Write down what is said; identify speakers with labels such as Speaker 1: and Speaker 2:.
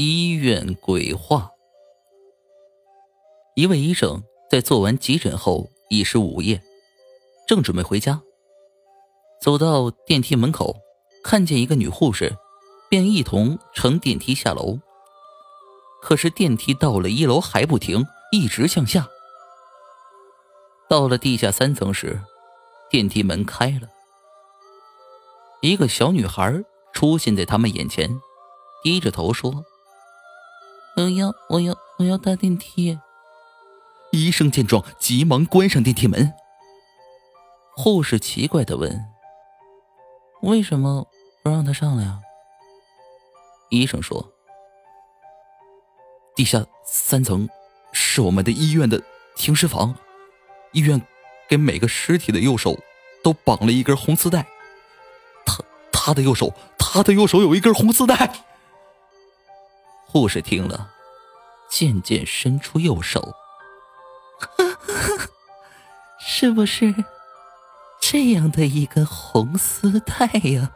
Speaker 1: 医院鬼话。一位医生在做完急诊后已是午夜，正准备回家，走到电梯门口，看见一个女护士，便一同乘电梯下楼。可是电梯到了一楼还不停，一直向下。到了地下三层时，电梯门开了，一个小女孩出现在他们眼前，低着头说。我要，我要，我要搭电梯。
Speaker 2: 医生见状，急忙关上电梯门。
Speaker 1: 护士奇怪的问：“为什么不让他上来啊？”医生说：“
Speaker 2: 地下三层是我们的医院的停尸房，医院给每个尸体的右手都绑了一根红丝带。他他的右手，他的右手有一根红丝带。”
Speaker 1: 护士听了，渐渐伸出右手，是不是这样的一个红丝带呀？